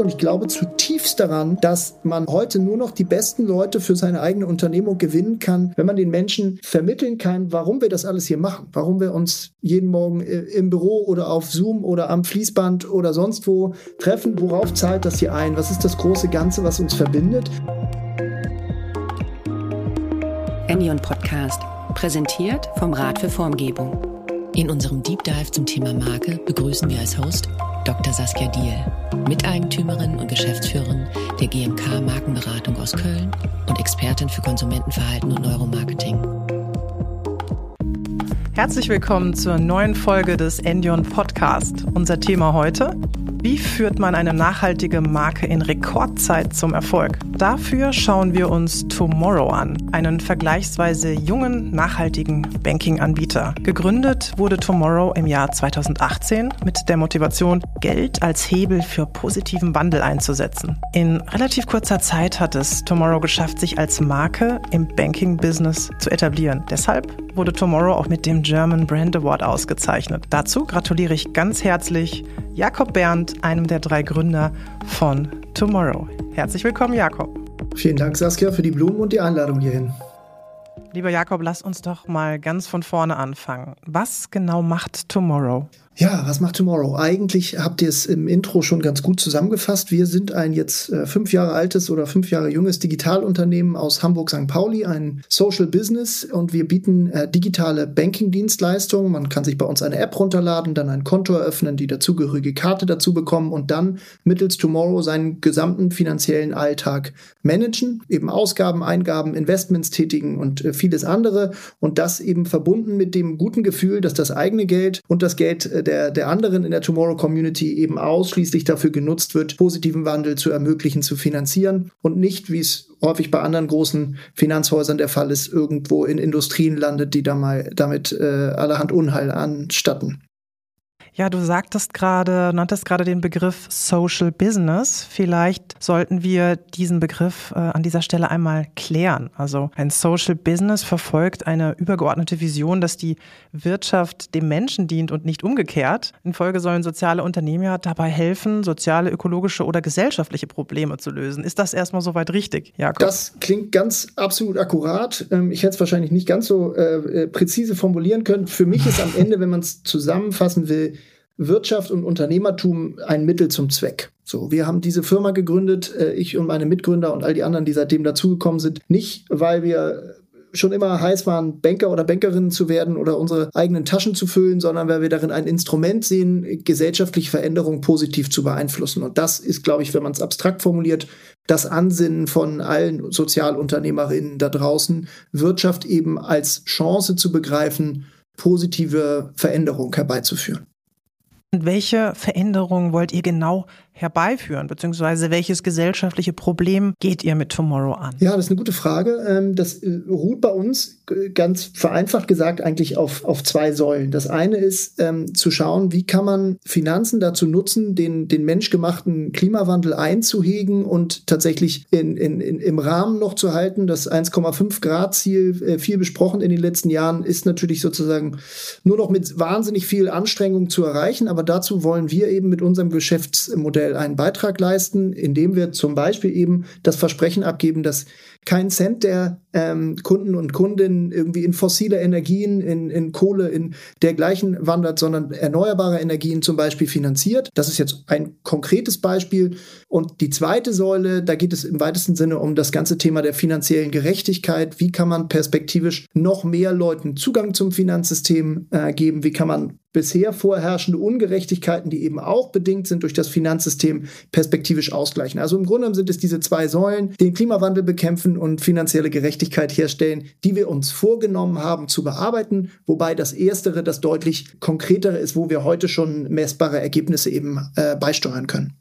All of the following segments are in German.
Und ich glaube zutiefst daran, dass man heute nur noch die besten Leute für seine eigene Unternehmung gewinnen kann, wenn man den Menschen vermitteln kann, warum wir das alles hier machen, warum wir uns jeden Morgen äh, im Büro oder auf Zoom oder am Fließband oder sonst wo treffen, worauf zahlt das hier ein, was ist das große Ganze, was uns verbindet. Enion Podcast, präsentiert vom Rat für Formgebung. In unserem Deep Dive zum Thema Marke begrüßen wir als Host Dr. Saskia Diel, Miteigentümerin und Geschäftsführerin der GMK Markenberatung aus Köln und Expertin für Konsumentenverhalten und Neuromarketing. Herzlich willkommen zur neuen Folge des Endion Podcast. Unser Thema heute, wie führt man eine nachhaltige Marke in Rekordzeit zum Erfolg? Dafür schauen wir uns Tomorrow an, einen vergleichsweise jungen, nachhaltigen Banking-Anbieter. Gegründet wurde Tomorrow im Jahr 2018 mit der Motivation, Geld als Hebel für positiven Wandel einzusetzen. In relativ kurzer Zeit hat es Tomorrow geschafft, sich als Marke im Banking-Business zu etablieren. Deshalb wurde Tomorrow auch mit dem German Brand Award ausgezeichnet. Dazu gratuliere ich ganz herzlich Jakob Berndt, einem der drei Gründer von Tomorrow. Herzlich willkommen, Jakob. Vielen Dank, Saskia, für die Blumen und die Einladung hierhin. Lieber Jakob, lass uns doch mal ganz von vorne anfangen. Was genau macht Tomorrow? Ja, was macht Tomorrow? Eigentlich habt ihr es im Intro schon ganz gut zusammengefasst. Wir sind ein jetzt äh, fünf Jahre altes oder fünf Jahre junges Digitalunternehmen aus Hamburg-St. Pauli, ein Social Business und wir bieten äh, digitale Banking-Dienstleistungen. Man kann sich bei uns eine App runterladen, dann ein Konto eröffnen, die dazugehörige Karte dazu bekommen und dann mittels Tomorrow seinen gesamten finanziellen Alltag managen, eben Ausgaben, Eingaben, Investments tätigen und äh, vieles andere und das eben verbunden mit dem guten Gefühl, dass das eigene Geld und das Geld äh, der, der anderen in der Tomorrow Community eben ausschließlich dafür genutzt wird, positiven Wandel zu ermöglichen, zu finanzieren und nicht, wie es häufig bei anderen großen Finanzhäusern der Fall ist, irgendwo in Industrien landet, die da mal damit äh, allerhand Unheil anstatten. Ja, du sagtest gerade, nanntest gerade den Begriff Social Business. Vielleicht sollten wir diesen Begriff äh, an dieser Stelle einmal klären. Also ein Social Business verfolgt eine übergeordnete Vision, dass die Wirtschaft dem Menschen dient und nicht umgekehrt. In Folge sollen soziale Unternehmen ja dabei helfen, soziale, ökologische oder gesellschaftliche Probleme zu lösen. Ist das erstmal soweit richtig, Jakob? Das klingt ganz absolut akkurat. Ähm, ich hätte es wahrscheinlich nicht ganz so äh, äh, präzise formulieren können. Für mich ist am Ende, wenn man es zusammenfassen will, Wirtschaft und Unternehmertum ein Mittel zum Zweck. So, wir haben diese Firma gegründet, äh, ich und meine Mitgründer und all die anderen, die seitdem dazugekommen sind, nicht weil wir schon immer heiß waren, Banker oder Bankerinnen zu werden oder unsere eigenen Taschen zu füllen, sondern weil wir darin ein Instrument sehen, gesellschaftliche Veränderungen positiv zu beeinflussen. Und das ist, glaube ich, wenn man es abstrakt formuliert, das Ansinnen von allen Sozialunternehmerinnen da draußen, Wirtschaft eben als Chance zu begreifen, positive Veränderungen herbeizuführen. Welche Veränderungen wollt ihr genau herbeiführen, beziehungsweise welches gesellschaftliche Problem geht ihr mit Tomorrow an? Ja, das ist eine gute Frage. Ähm, das äh, ruht bei uns äh, ganz vereinfacht gesagt eigentlich auf, auf zwei Säulen. Das eine ist ähm, zu schauen, wie kann man Finanzen dazu nutzen, den, den menschgemachten Klimawandel einzuhegen und tatsächlich in, in, in, im Rahmen noch zu halten. Das 1,5 Grad Ziel, äh, viel besprochen in den letzten Jahren, ist natürlich sozusagen nur noch mit wahnsinnig viel Anstrengung zu erreichen. Aber dazu wollen wir eben mit unserem Geschäftsmodell individuell einen Beitrag leisten, indem wir zum Beispiel eben das Versprechen abgeben, dass kein Cent der ähm, Kunden und Kundinnen irgendwie in fossile Energien, in, in Kohle, in dergleichen wandert, sondern erneuerbare Energien zum Beispiel finanziert. Das ist jetzt ein konkretes Beispiel. Und die zweite Säule, da geht es im weitesten Sinne um das ganze Thema der finanziellen Gerechtigkeit. Wie kann man perspektivisch noch mehr Leuten Zugang zum Finanzsystem äh, geben? Wie kann man bisher vorherrschende Ungerechtigkeiten, die eben auch bedingt sind durch das Finanzsystem, perspektivisch ausgleichen. Also im Grunde sind es diese zwei Säulen, den Klimawandel bekämpfen und finanzielle Gerechtigkeit herstellen, die wir uns vorgenommen haben zu bearbeiten, wobei das Erstere das deutlich konkretere ist, wo wir heute schon messbare Ergebnisse eben äh, beisteuern können.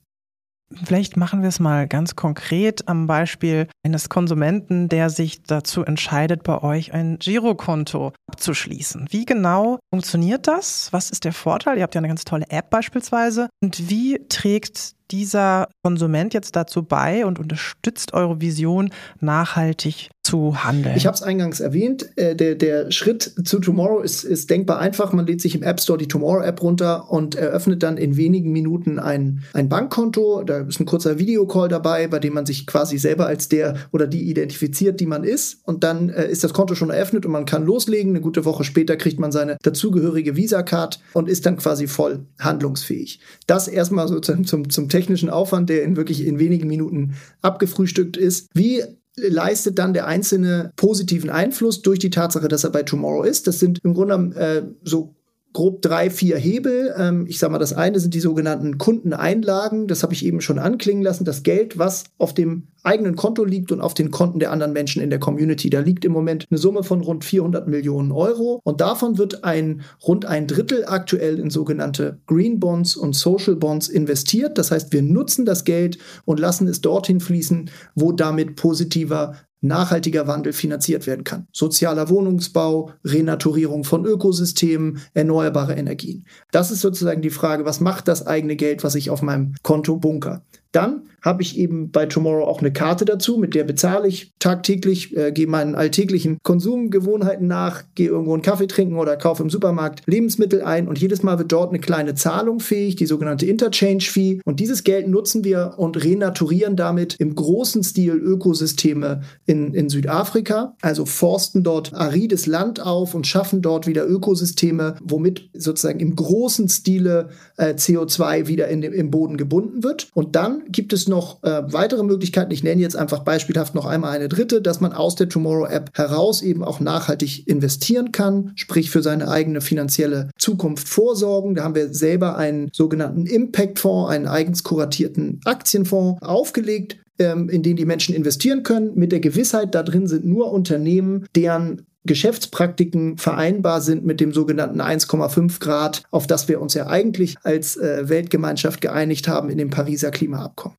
Vielleicht machen wir es mal ganz konkret am Beispiel eines Konsumenten, der sich dazu entscheidet, bei euch ein Girokonto abzuschließen. Wie genau funktioniert das? Was ist der Vorteil? Ihr habt ja eine ganz tolle App beispielsweise. Und wie trägt dieser Konsument jetzt dazu bei und unterstützt eure Vision, nachhaltig zu handeln? Ich habe es eingangs erwähnt. Äh, der, der Schritt zu Tomorrow ist, ist denkbar einfach. Man lädt sich im App Store die Tomorrow-App runter und eröffnet dann in wenigen Minuten ein, ein Bankkonto. Da ist ein kurzer Videocall dabei, bei dem man sich quasi selber als der oder die identifiziert, die man ist. Und dann äh, ist das Konto schon eröffnet und man kann loslegen. Eine gute Woche später kriegt man seine dazugehörige Visa-Card und ist dann quasi voll handlungsfähig. Das erstmal sozusagen zum, zum technischen Aufwand, der in wirklich in wenigen Minuten abgefrühstückt ist. Wie leistet dann der Einzelne positiven Einfluss durch die Tatsache, dass er bei Tomorrow ist. Das sind im Grunde äh, so grob drei, vier Hebel. Ähm, ich sage mal, das eine sind die sogenannten Kundeneinlagen. Das habe ich eben schon anklingen lassen. Das Geld, was auf dem eigenen Konto liegt und auf den Konten der anderen Menschen in der Community. Da liegt im Moment eine Summe von rund 400 Millionen Euro. Und davon wird ein rund ein Drittel aktuell in sogenannte Green Bonds und Social Bonds investiert. Das heißt, wir nutzen das Geld und lassen es dorthin fließen, wo damit positiver nachhaltiger Wandel finanziert werden kann. Sozialer Wohnungsbau, Renaturierung von Ökosystemen, erneuerbare Energien. Das ist sozusagen die Frage, was macht das eigene Geld, was ich auf meinem Konto bunker? Dann habe ich eben bei Tomorrow auch eine Karte dazu, mit der bezahle ich tagtäglich, äh, gehe meinen alltäglichen Konsumgewohnheiten nach, gehe irgendwo einen Kaffee trinken oder kaufe im Supermarkt Lebensmittel ein und jedes Mal wird dort eine kleine Zahlung fähig, die sogenannte Interchange Fee. Und dieses Geld nutzen wir und renaturieren damit im großen Stil Ökosysteme in, in Südafrika, also forsten dort arides Land auf und schaffen dort wieder Ökosysteme, womit sozusagen im großen Stile äh, CO2 wieder in im Boden gebunden wird. Und dann gibt es noch äh, weitere Möglichkeiten. Ich nenne jetzt einfach beispielhaft noch einmal eine dritte, dass man aus der Tomorrow App heraus eben auch nachhaltig investieren kann, sprich für seine eigene finanzielle Zukunft vorsorgen. Da haben wir selber einen sogenannten Impact-Fonds, einen eigens kuratierten Aktienfonds aufgelegt, ähm, in den die Menschen investieren können, mit der Gewissheit, da drin sind nur Unternehmen, deren Geschäftspraktiken vereinbar sind mit dem sogenannten 1,5 Grad, auf das wir uns ja eigentlich als äh, Weltgemeinschaft geeinigt haben in dem Pariser Klimaabkommen.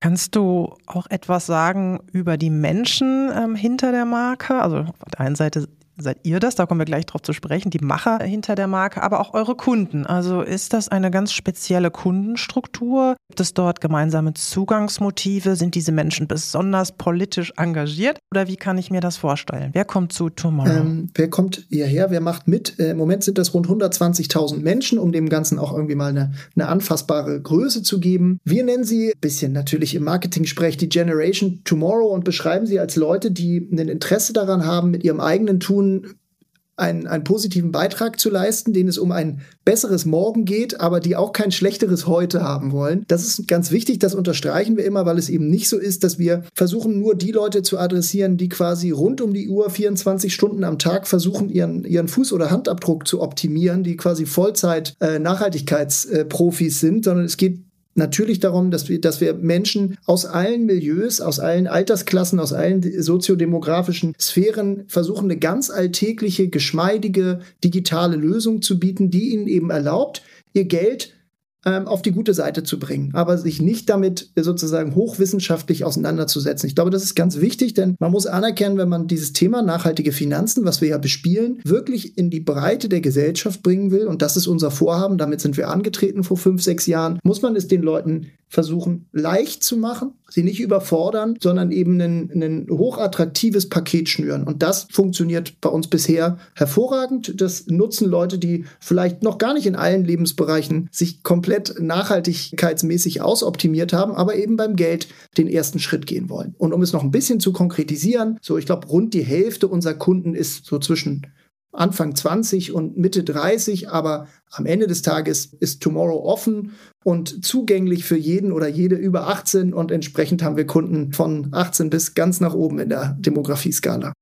Kannst du auch etwas sagen über die Menschen ähm, hinter der Marke? Also auf der einen Seite seid ihr das, da kommen wir gleich drauf zu sprechen, die Macher hinter der Marke, aber auch eure Kunden. Also ist das eine ganz spezielle Kundenstruktur? Gibt es dort gemeinsame Zugangsmotive? Sind diese Menschen besonders politisch engagiert? Oder wie kann ich mir das vorstellen? Wer kommt zu Tomorrow? Ähm, wer kommt hierher? Wer macht mit? Äh, Im Moment sind das rund 120.000 Menschen, um dem Ganzen auch irgendwie mal eine, eine anfassbare Größe zu geben. Wir nennen sie, bisschen natürlich im Marketing-Sprech, die Generation Tomorrow und beschreiben sie als Leute, die ein Interesse daran haben, mit ihrem eigenen Tun einen, einen positiven Beitrag zu leisten, denen es um ein besseres Morgen geht, aber die auch kein schlechteres Heute haben wollen. Das ist ganz wichtig, das unterstreichen wir immer, weil es eben nicht so ist, dass wir versuchen, nur die Leute zu adressieren, die quasi rund um die Uhr 24 Stunden am Tag versuchen, ihren, ihren Fuß- oder Handabdruck zu optimieren, die quasi Vollzeit äh, Nachhaltigkeitsprofis sind, sondern es geht natürlich darum, dass wir, dass wir Menschen aus allen Milieus, aus allen Altersklassen, aus allen soziodemografischen Sphären versuchen, eine ganz alltägliche, geschmeidige digitale Lösung zu bieten, die ihnen eben erlaubt, ihr Geld ähm, auf die gute Seite zu bringen, aber sich nicht damit sozusagen hochwissenschaftlich auseinanderzusetzen. Ich glaube, das ist ganz wichtig, denn man muss anerkennen, wenn man dieses Thema nachhaltige Finanzen, was wir ja bespielen, wirklich in die Breite der Gesellschaft bringen will, und das ist unser Vorhaben, damit sind wir angetreten vor fünf, sechs Jahren, muss man es den Leuten versuchen leicht zu machen, sie nicht überfordern, sondern eben ein, ein hochattraktives Paket schnüren. Und das funktioniert bei uns bisher hervorragend. Das nutzen Leute, die vielleicht noch gar nicht in allen Lebensbereichen sich komplett nachhaltigkeitsmäßig ausoptimiert haben, aber eben beim Geld den ersten Schritt gehen wollen. Und um es noch ein bisschen zu konkretisieren, so ich glaube, rund die Hälfte unserer Kunden ist so zwischen Anfang 20 und Mitte 30, aber am Ende des Tages ist Tomorrow offen und zugänglich für jeden oder jede über 18 und entsprechend haben wir Kunden von 18 bis ganz nach oben in der Demografieskala.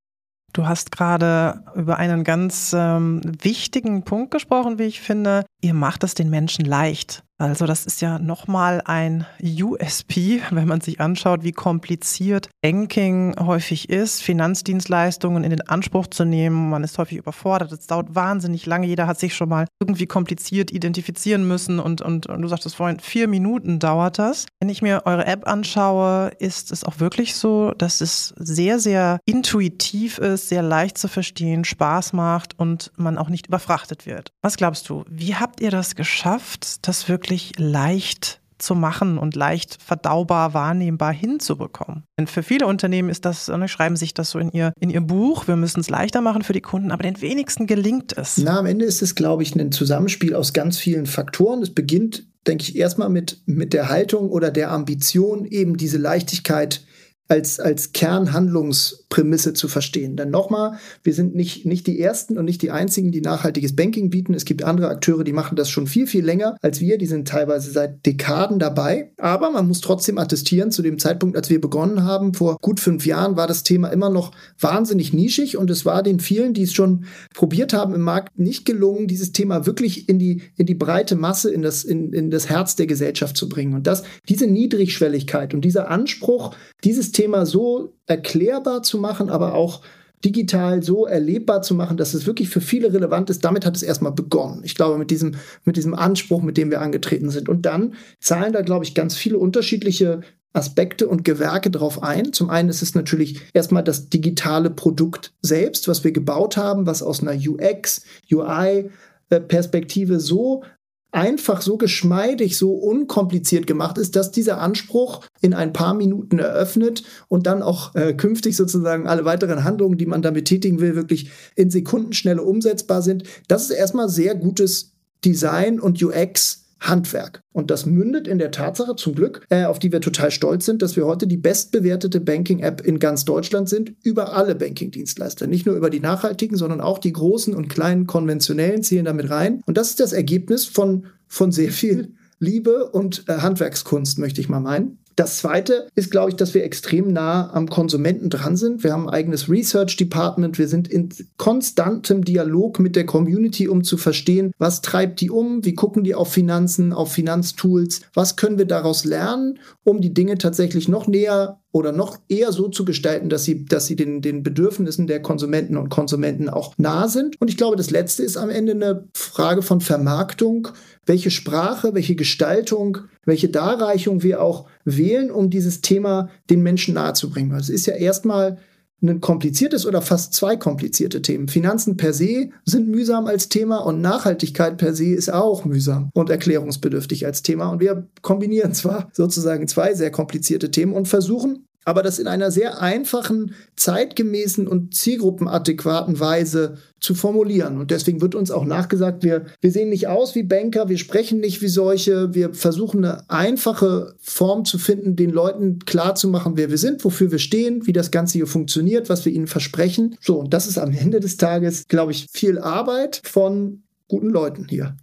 Du hast gerade über einen ganz ähm, wichtigen Punkt gesprochen, wie ich finde. Ihr macht es den Menschen leicht. Also das ist ja nochmal ein USP, wenn man sich anschaut, wie kompliziert Banking häufig ist, Finanzdienstleistungen in den Anspruch zu nehmen. Man ist häufig überfordert. Es dauert wahnsinnig lange. Jeder hat sich schon mal irgendwie kompliziert identifizieren müssen und, und, und du sagtest vorhin, vier Minuten dauert das. Wenn ich mir eure App anschaue, ist es auch wirklich so, dass es sehr, sehr intuitiv ist, sehr leicht zu verstehen, Spaß macht und man auch nicht überfrachtet wird. Was glaubst du, wie habt ihr das geschafft, das wirklich wirklich leicht zu machen und leicht verdaubar, wahrnehmbar hinzubekommen. Denn für viele Unternehmen ist das, ne, schreiben sich das so in ihr, in ihr Buch, wir müssen es leichter machen für die Kunden, aber den wenigsten gelingt es. Na, am Ende ist es, glaube ich, ein Zusammenspiel aus ganz vielen Faktoren. Es beginnt, denke ich, erstmal mit, mit der Haltung oder der Ambition, eben diese Leichtigkeit als, als Kernhandlungsprämisse zu verstehen. Denn nochmal, wir sind nicht, nicht die Ersten und nicht die Einzigen, die nachhaltiges Banking bieten. Es gibt andere Akteure, die machen das schon viel, viel länger als wir. Die sind teilweise seit Dekaden dabei. Aber man muss trotzdem attestieren, zu dem Zeitpunkt, als wir begonnen haben, vor gut fünf Jahren, war das Thema immer noch wahnsinnig nischig und es war den vielen, die es schon probiert haben im Markt, nicht gelungen, dieses Thema wirklich in die, in die breite Masse, in das, in, in das Herz der Gesellschaft zu bringen. Und das, diese Niedrigschwelligkeit und dieser Anspruch, dieses Thema so erklärbar zu machen, aber auch digital so erlebbar zu machen, dass es wirklich für viele relevant ist. Damit hat es erstmal begonnen. Ich glaube, mit diesem, mit diesem Anspruch, mit dem wir angetreten sind. Und dann zahlen da, glaube ich, ganz viele unterschiedliche Aspekte und Gewerke drauf ein. Zum einen ist es natürlich erstmal das digitale Produkt selbst, was wir gebaut haben, was aus einer UX, UI äh, Perspektive so einfach so geschmeidig, so unkompliziert gemacht ist, dass dieser Anspruch in ein paar Minuten eröffnet und dann auch äh, künftig sozusagen alle weiteren Handlungen, die man damit tätigen will, wirklich in Sekundenschnelle umsetzbar sind. Das ist erstmal sehr gutes Design und UX Handwerk. Und das mündet in der Tatsache zum Glück, äh, auf die wir total stolz sind, dass wir heute die bestbewertete Banking-App in ganz Deutschland sind, über alle Banking-Dienstleister. Nicht nur über die nachhaltigen, sondern auch die großen und kleinen konventionellen zählen damit rein. Und das ist das Ergebnis von, von sehr viel Liebe und äh, Handwerkskunst, möchte ich mal meinen. Das zweite ist, glaube ich, dass wir extrem nah am Konsumenten dran sind. Wir haben ein eigenes Research Department. Wir sind in konstantem Dialog mit der Community, um zu verstehen, was treibt die um, wie gucken die auf Finanzen, auf Finanztools, was können wir daraus lernen, um die Dinge tatsächlich noch näher oder noch eher so zu gestalten, dass sie, dass sie den, den Bedürfnissen der Konsumenten und Konsumenten auch nah sind. Und ich glaube, das Letzte ist am Ende eine Frage von Vermarktung, welche Sprache, welche Gestaltung, welche Darreichung wir auch wählen, um dieses Thema den Menschen nahezubringen. Also es ist ja erstmal ein kompliziertes oder fast zwei komplizierte Themen. Finanzen per se sind mühsam als Thema und Nachhaltigkeit per se ist auch mühsam und erklärungsbedürftig als Thema. Und wir kombinieren zwar sozusagen zwei sehr komplizierte Themen und versuchen aber das in einer sehr einfachen, zeitgemäßen und zielgruppenadäquaten Weise zu formulieren. Und deswegen wird uns auch nachgesagt, wir, wir sehen nicht aus wie Banker, wir sprechen nicht wie solche, wir versuchen eine einfache Form zu finden, den Leuten klarzumachen, wer wir sind, wofür wir stehen, wie das Ganze hier funktioniert, was wir ihnen versprechen. So, und das ist am Ende des Tages, glaube ich, viel Arbeit von guten Leuten hier.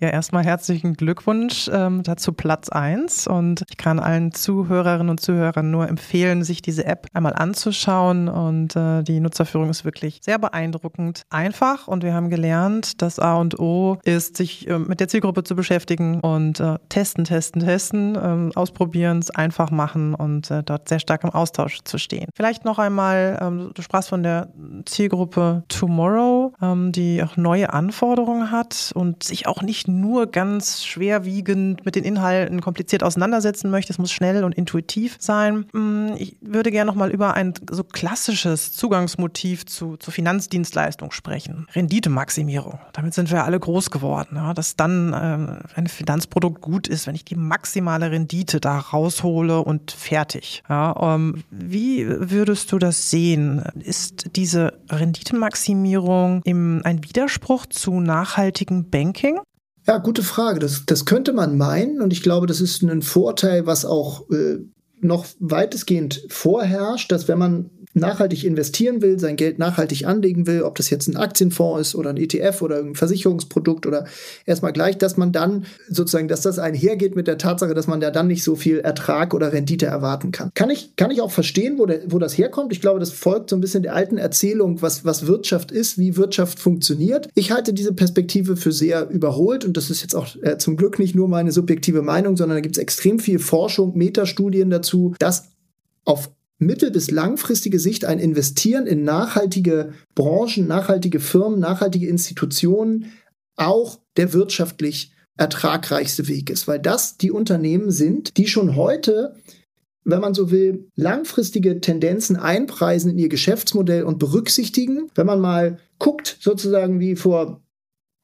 Ja, erstmal herzlichen Glückwunsch ähm, dazu Platz 1 und ich kann allen Zuhörerinnen und Zuhörern nur empfehlen, sich diese App einmal anzuschauen. Und äh, die Nutzerführung ist wirklich sehr beeindruckend einfach. Und wir haben gelernt, das A und O ist, sich äh, mit der Zielgruppe zu beschäftigen und äh, testen, testen, testen, ähm, ausprobieren, es einfach machen und äh, dort sehr stark im Austausch zu stehen. Vielleicht noch einmal, ähm, du sprachst von der Zielgruppe Tomorrow, die auch neue Anforderungen hat und sich auch nicht nur ganz schwerwiegend mit den Inhalten kompliziert auseinandersetzen möchte. Es muss schnell und intuitiv sein. Mm, ich würde gerne noch mal über ein so klassisches Zugangsmotiv zu, zur Finanzdienstleistung sprechen. Renditemaximierung. Damit sind wir alle groß geworden. Ja, dass dann ähm, ein Finanzprodukt gut ist, wenn ich die maximale Rendite da raushole und fertig. Ja, ähm, wie würdest du das sehen? Ist diese Renditemaximierung im, ein Widerspruch zu nachhaltigen Banking? Banking? Ja, gute Frage. Das, das könnte man meinen und ich glaube, das ist ein Vorteil, was auch äh, noch weitestgehend vorherrscht, dass wenn man nachhaltig investieren will, sein Geld nachhaltig anlegen will, ob das jetzt ein Aktienfonds ist oder ein ETF oder ein Versicherungsprodukt oder erstmal gleich, dass man dann sozusagen, dass das einhergeht mit der Tatsache, dass man da dann nicht so viel Ertrag oder Rendite erwarten kann. Kann ich, kann ich auch verstehen, wo, der, wo das herkommt. Ich glaube, das folgt so ein bisschen der alten Erzählung, was, was Wirtschaft ist, wie Wirtschaft funktioniert. Ich halte diese Perspektive für sehr überholt und das ist jetzt auch äh, zum Glück nicht nur meine subjektive Meinung, sondern da gibt es extrem viel Forschung, Metastudien dazu, dass auf mittel- bis langfristige Sicht ein Investieren in nachhaltige Branchen, nachhaltige Firmen, nachhaltige Institutionen auch der wirtschaftlich ertragreichste Weg ist, weil das die Unternehmen sind, die schon heute wenn man so will, langfristige Tendenzen einpreisen in ihr Geschäftsmodell und berücksichtigen. Wenn man mal guckt, sozusagen wie vor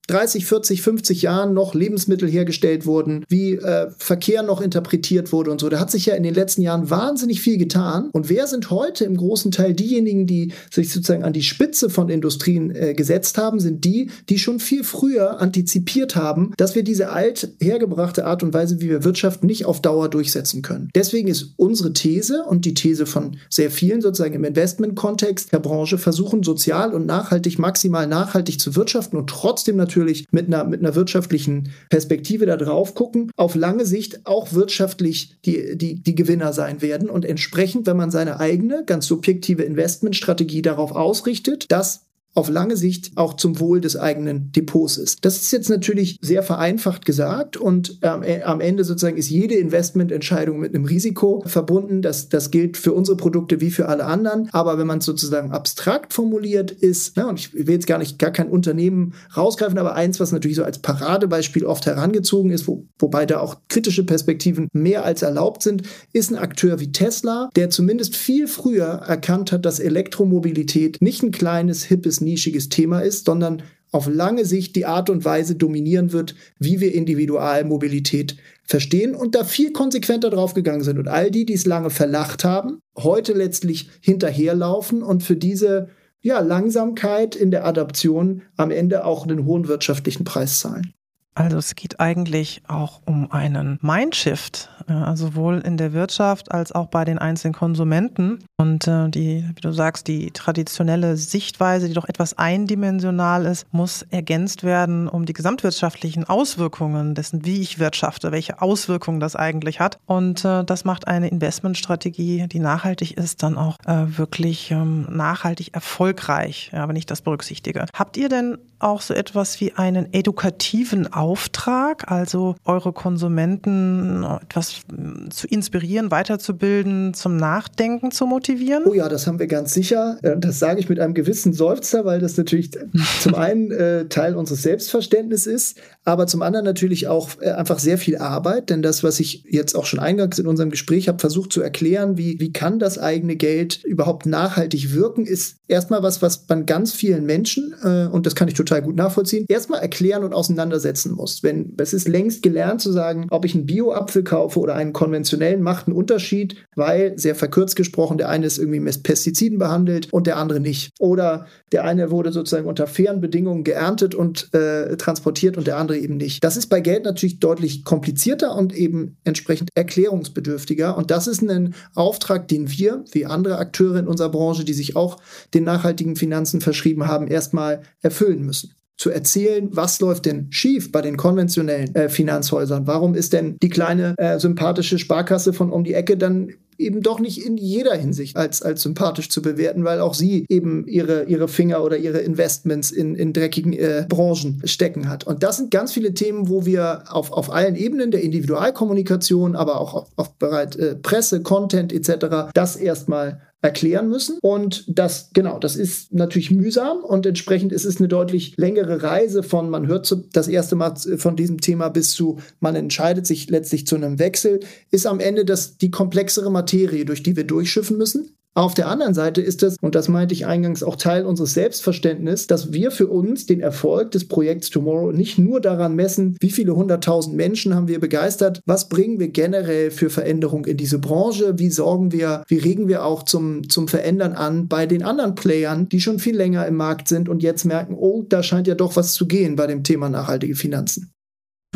30, 40, 50 Jahren noch Lebensmittel hergestellt wurden, wie äh, Verkehr noch interpretiert wurde und so. Da hat sich ja in den letzten Jahren wahnsinnig viel getan. Und wer sind heute im großen Teil diejenigen, die sich sozusagen an die Spitze von Industrien äh, gesetzt haben, sind die, die schon viel früher antizipiert haben, dass wir diese alt hergebrachte Art und Weise, wie wir wirtschaften, nicht auf Dauer durchsetzen können. Deswegen ist unsere These und die These von sehr vielen sozusagen im Investment-Kontext der Branche versuchen, sozial und nachhaltig, maximal nachhaltig zu wirtschaften und trotzdem natürlich mit einer, mit einer wirtschaftlichen Perspektive da drauf gucken, auf lange Sicht auch wirtschaftlich die, die, die Gewinner sein werden. Und entsprechend, wenn man seine eigene, ganz subjektive Investmentstrategie darauf ausrichtet, dass auf lange Sicht auch zum Wohl des eigenen Depots ist. Das ist jetzt natürlich sehr vereinfacht gesagt und ähm, äh, am Ende sozusagen ist jede Investmententscheidung mit einem Risiko verbunden. Das, das gilt für unsere Produkte wie für alle anderen. Aber wenn man es sozusagen abstrakt formuliert ist, ne, und ich will jetzt gar nicht gar kein Unternehmen rausgreifen, aber eins, was natürlich so als Paradebeispiel oft herangezogen ist, wo, wobei da auch kritische Perspektiven mehr als erlaubt sind, ist ein Akteur wie Tesla, der zumindest viel früher erkannt hat, dass Elektromobilität nicht ein kleines, hippes nischiges Thema ist, sondern auf lange Sicht die Art und Weise dominieren wird, wie wir Individualmobilität verstehen und da viel konsequenter draufgegangen sind. Und all die, die es lange verlacht haben, heute letztlich hinterherlaufen und für diese ja, Langsamkeit in der Adaption am Ende auch einen hohen wirtschaftlichen Preis zahlen. Also es geht eigentlich auch um einen Mindshift, ja, sowohl in der Wirtschaft als auch bei den einzelnen Konsumenten. Und äh, die, wie du sagst, die traditionelle Sichtweise, die doch etwas eindimensional ist, muss ergänzt werden, um die gesamtwirtschaftlichen Auswirkungen dessen, wie ich wirtschafte, welche Auswirkungen das eigentlich hat. Und äh, das macht eine Investmentstrategie, die nachhaltig ist, dann auch äh, wirklich ähm, nachhaltig erfolgreich, ja, wenn ich das berücksichtige. Habt ihr denn auch so etwas wie einen edukativen Auftrag, also eure Konsumenten etwas zu inspirieren, weiterzubilden, zum Nachdenken zu motivieren? Oh ja, das haben wir ganz sicher. Äh, das sage ich mit einem gewissen Seufzer, weil das natürlich zum einen äh, Teil unseres Selbstverständnisses ist, aber zum anderen natürlich auch äh, einfach sehr viel Arbeit, denn das, was ich jetzt auch schon eingangs in unserem Gespräch habe versucht zu erklären, wie, wie kann das eigene Geld überhaupt nachhaltig wirken, ist erstmal was, was man ganz vielen Menschen, äh, und das kann ich total gut nachvollziehen, erstmal erklären und auseinandersetzen muss. Wenn es ist längst gelernt zu sagen, ob ich einen Bio-Apfel kaufe oder einen konventionellen, macht einen Unterschied, weil sehr verkürzt gesprochen, der eine ist irgendwie mit Pestiziden behandelt und der andere nicht. Oder der eine wurde sozusagen unter fairen Bedingungen geerntet und äh, transportiert und der andere eben nicht. Das ist bei Geld natürlich deutlich komplizierter und eben entsprechend erklärungsbedürftiger. Und das ist ein Auftrag, den wir, wie andere Akteure in unserer Branche, die sich auch den nachhaltigen Finanzen verschrieben haben, erstmal erfüllen müssen zu erzählen, was läuft denn schief bei den konventionellen äh, Finanzhäusern? Warum ist denn die kleine äh, sympathische Sparkasse von um die Ecke dann eben doch nicht in jeder Hinsicht als, als sympathisch zu bewerten, weil auch sie eben ihre, ihre Finger oder ihre Investments in, in dreckigen äh, Branchen stecken hat. Und das sind ganz viele Themen, wo wir auf, auf allen Ebenen der Individualkommunikation, aber auch auf, auf bereit äh, Presse, Content etc. das erstmal erklären müssen. Und das, genau, das ist natürlich mühsam und entsprechend ist es eine deutlich längere Reise von, man hört das erste Mal von diesem Thema bis zu, man entscheidet sich letztlich zu einem Wechsel, ist am Ende das, die komplexere Materie, durch die wir durchschiffen müssen. Auf der anderen Seite ist es, und das meinte ich eingangs, auch Teil unseres Selbstverständnisses, dass wir für uns den Erfolg des Projekts Tomorrow nicht nur daran messen, wie viele hunderttausend Menschen haben wir begeistert, was bringen wir generell für Veränderung in diese Branche, wie sorgen wir, wie regen wir auch zum, zum Verändern an bei den anderen Playern, die schon viel länger im Markt sind und jetzt merken, oh, da scheint ja doch was zu gehen bei dem Thema nachhaltige Finanzen.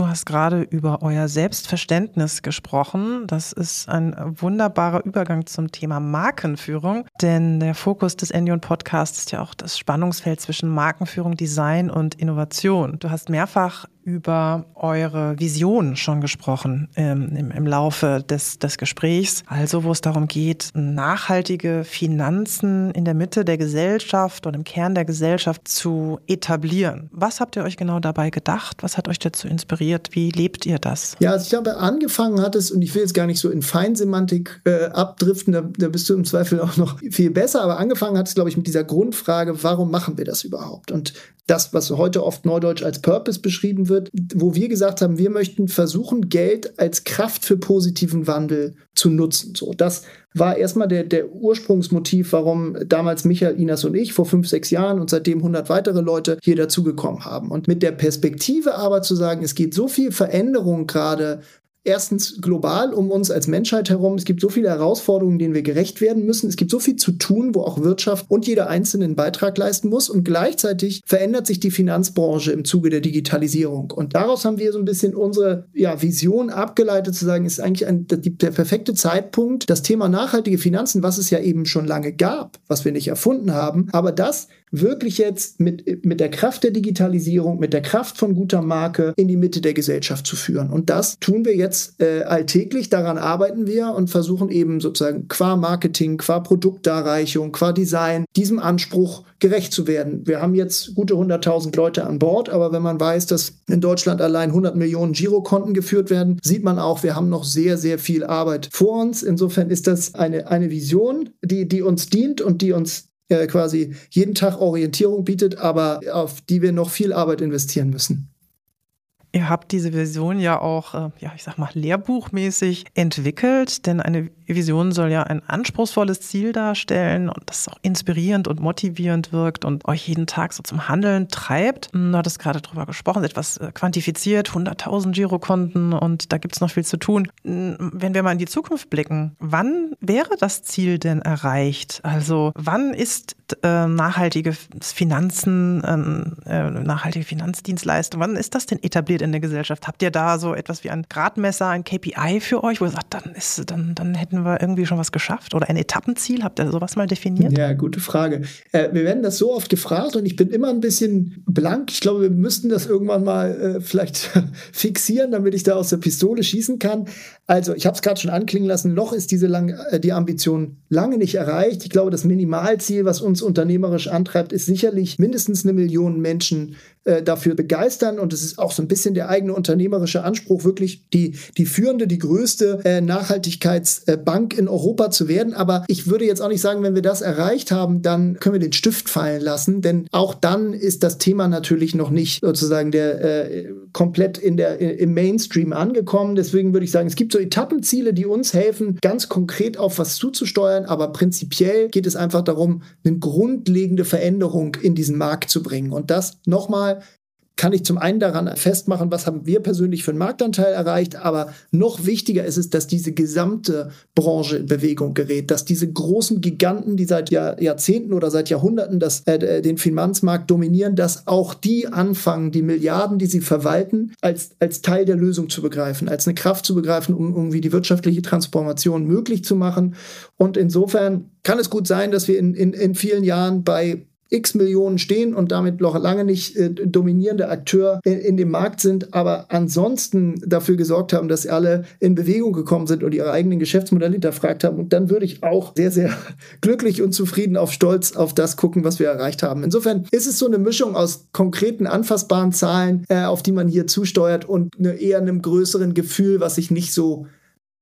Du hast gerade über euer Selbstverständnis gesprochen. Das ist ein wunderbarer Übergang zum Thema Markenführung, denn der Fokus des Endion Podcasts ist ja auch das Spannungsfeld zwischen Markenführung, Design und Innovation. Du hast mehrfach über eure Vision schon gesprochen ähm, im, im, Laufe des, des Gesprächs. Also wo es darum geht, nachhaltige Finanzen in der Mitte der Gesellschaft und im Kern der Gesellschaft zu etablieren. Was habt ihr euch genau dabei gedacht? Was hat euch dazu inspiriert? Wie lebt ihr das? Ja, also ich glaube, angefangen hat es, und ich will jetzt gar nicht so in Feinsemantik äh, abdriften, da, da bist du im Zweifel auch noch viel besser, aber angefangen hat es, glaube ich, mit dieser Grundfrage, warum machen wir das überhaupt? Und das, was heute oft neudeutsch als Purpose beschrieben wird, wird, wo wir gesagt haben, wir möchten versuchen, Geld als Kraft für positiven Wandel zu nutzen. So, das war erstmal der, der Ursprungsmotiv, warum damals Michael, Inas und ich vor fünf, sechs Jahren und seitdem 100 weitere Leute hier dazugekommen haben. Und mit der Perspektive aber zu sagen, es geht so viel Veränderung gerade erstens global um uns als Menschheit herum. Es gibt so viele Herausforderungen, denen wir gerecht werden müssen. Es gibt so viel zu tun, wo auch Wirtschaft und jeder Einzelne einen Beitrag leisten muss. Und gleichzeitig verändert sich die Finanzbranche im Zuge der Digitalisierung. Und daraus haben wir so ein bisschen unsere ja, Vision abgeleitet, zu sagen, ist eigentlich ein, der perfekte Zeitpunkt, das Thema nachhaltige Finanzen, was es ja eben schon lange gab, was wir nicht erfunden haben, aber das wirklich jetzt mit, mit der Kraft der Digitalisierung, mit der Kraft von guter Marke in die Mitte der Gesellschaft zu führen. Und das tun wir jetzt äh, alltäglich, daran arbeiten wir und versuchen eben sozusagen qua Marketing, qua Produktdarreichung, qua Design diesem Anspruch gerecht zu werden. Wir haben jetzt gute 100.000 Leute an Bord, aber wenn man weiß, dass in Deutschland allein 100 Millionen Girokonten geführt werden, sieht man auch, wir haben noch sehr, sehr viel Arbeit vor uns. Insofern ist das eine, eine Vision, die, die uns dient und die uns äh, quasi jeden Tag Orientierung bietet, aber auf die wir noch viel Arbeit investieren müssen. Ihr habt diese Vision ja auch, äh, ja, ich sag mal, lehrbuchmäßig entwickelt, denn eine Vision soll ja ein anspruchsvolles Ziel darstellen und das auch inspirierend und motivierend wirkt und euch jeden Tag so zum Handeln treibt. Du hattest gerade drüber gesprochen, etwas äh, quantifiziert, 100.000 Girokonten und da gibt es noch viel zu tun. Wenn wir mal in die Zukunft blicken, wann wäre das Ziel denn erreicht? Also wann ist äh, nachhaltige Finanzen, ähm, äh, nachhaltige Finanzdienstleistung, wann ist das denn etabliert in der Gesellschaft? Habt ihr da so etwas wie ein Gradmesser, ein KPI für euch, wo ihr sagt, dann ist, dann, dann hätten wir irgendwie schon was geschafft? Oder ein Etappenziel? Habt ihr sowas mal definiert? Ja, gute Frage. Äh, wir werden das so oft gefragt und ich bin immer ein bisschen blank. Ich glaube, wir müssten das irgendwann mal äh, vielleicht fixieren, damit ich da aus der Pistole schießen kann. Also, ich habe es gerade schon anklingen lassen, noch ist diese lang, äh, die Ambition lange nicht erreicht. Ich glaube, das Minimalziel, was uns unternehmerisch antreibt, ist sicherlich mindestens eine Million Menschen äh, dafür begeistern. Und es ist auch so ein bisschen der eigene unternehmerische Anspruch, wirklich die, die führende, die größte äh, Nachhaltigkeitsbank in Europa zu werden. Aber ich würde jetzt auch nicht sagen, wenn wir das erreicht haben, dann können wir den Stift fallen lassen. Denn auch dann ist das Thema natürlich noch nicht sozusagen der äh, komplett in der, im Mainstream angekommen. Deswegen würde ich sagen, es gibt so Etappenziele, die uns helfen, ganz konkret auf was zuzusteuern, aber prinzipiell geht es einfach darum, eine grundlegende Veränderung in diesen Markt zu bringen. Und das nochmal kann ich zum einen daran festmachen, was haben wir persönlich für einen Marktanteil erreicht, aber noch wichtiger ist es, dass diese gesamte Branche in Bewegung gerät, dass diese großen Giganten, die seit Jahr, Jahrzehnten oder seit Jahrhunderten das, äh, den Finanzmarkt dominieren, dass auch die anfangen, die Milliarden, die sie verwalten, als, als Teil der Lösung zu begreifen, als eine Kraft zu begreifen, um irgendwie die wirtschaftliche Transformation möglich zu machen. Und insofern kann es gut sein, dass wir in, in, in vielen Jahren bei x Millionen stehen und damit noch lange nicht äh, dominierende Akteur in, in, dem Markt sind, aber ansonsten dafür gesorgt haben, dass alle in Bewegung gekommen sind und ihre eigenen Geschäftsmodelle hinterfragt haben. Und dann würde ich auch sehr, sehr glücklich und zufrieden auf Stolz auf das gucken, was wir erreicht haben. Insofern ist es so eine Mischung aus konkreten, anfassbaren Zahlen, äh, auf die man hier zusteuert und eine, eher einem größeren Gefühl, was sich nicht so,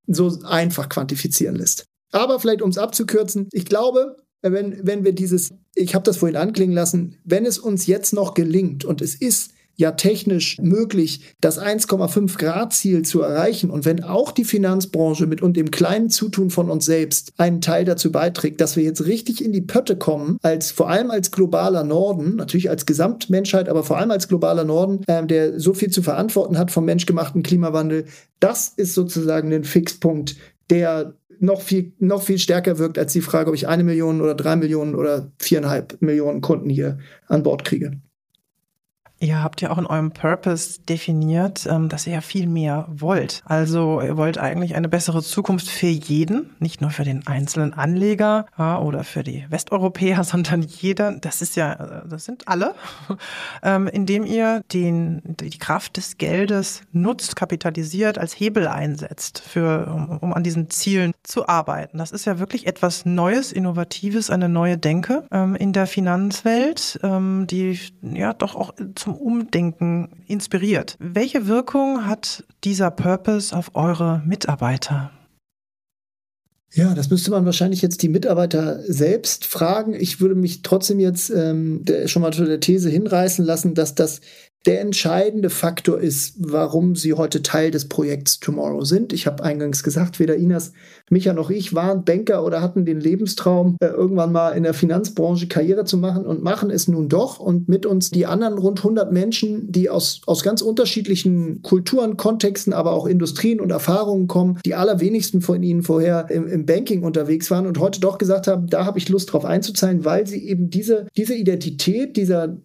so einfach quantifizieren lässt. Aber vielleicht, um es abzukürzen, ich glaube, wenn, wenn wir dieses, ich habe das vorhin anklingen lassen, wenn es uns jetzt noch gelingt und es ist ja technisch möglich, das 1,5 Grad Ziel zu erreichen und wenn auch die Finanzbranche mit und dem kleinen Zutun von uns selbst einen Teil dazu beiträgt, dass wir jetzt richtig in die Pötte kommen, als vor allem als globaler Norden, natürlich als Gesamtmenschheit, aber vor allem als globaler Norden, äh, der so viel zu verantworten hat vom menschgemachten Klimawandel, das ist sozusagen ein Fixpunkt, der noch viel, noch viel stärker wirkt als die Frage, ob ich eine Million oder drei Millionen oder viereinhalb Millionen Kunden hier an Bord kriege. Ihr habt ja auch in eurem Purpose definiert, ähm, dass ihr ja viel mehr wollt. Also ihr wollt eigentlich eine bessere Zukunft für jeden, nicht nur für den einzelnen Anleger oder für die Westeuropäer, sondern jeder, das ist ja, äh, das sind alle, ähm, indem ihr den, die Kraft des Geldes nutzt, kapitalisiert, als Hebel einsetzt, für, um, um an diesen Zielen zu arbeiten. Das ist ja wirklich etwas Neues, Innovatives, eine neue Denke ähm, in der Finanzwelt, die ja doch auch zum zum Umdenken inspiriert. Welche Wirkung hat dieser Purpose auf eure Mitarbeiter? Ja, das müsste man wahrscheinlich jetzt die Mitarbeiter selbst fragen. Ich würde mich trotzdem jetzt ähm, schon mal zu der These hinreißen lassen, dass das der entscheidende Faktor ist, warum sie heute Teil des Projekts Tomorrow sind. Ich habe eingangs gesagt, weder Inas, Micha noch ich waren Banker oder hatten den Lebenstraum, äh, irgendwann mal in der Finanzbranche Karriere zu machen und machen es nun doch. Und mit uns die anderen rund 100 Menschen, die aus, aus ganz unterschiedlichen Kulturen, Kontexten, aber auch Industrien und Erfahrungen kommen, die allerwenigsten von ihnen vorher im, im Banking unterwegs waren und heute doch gesagt haben, da habe ich Lust drauf einzuzahlen, weil sie eben diese, diese Identität, dieser,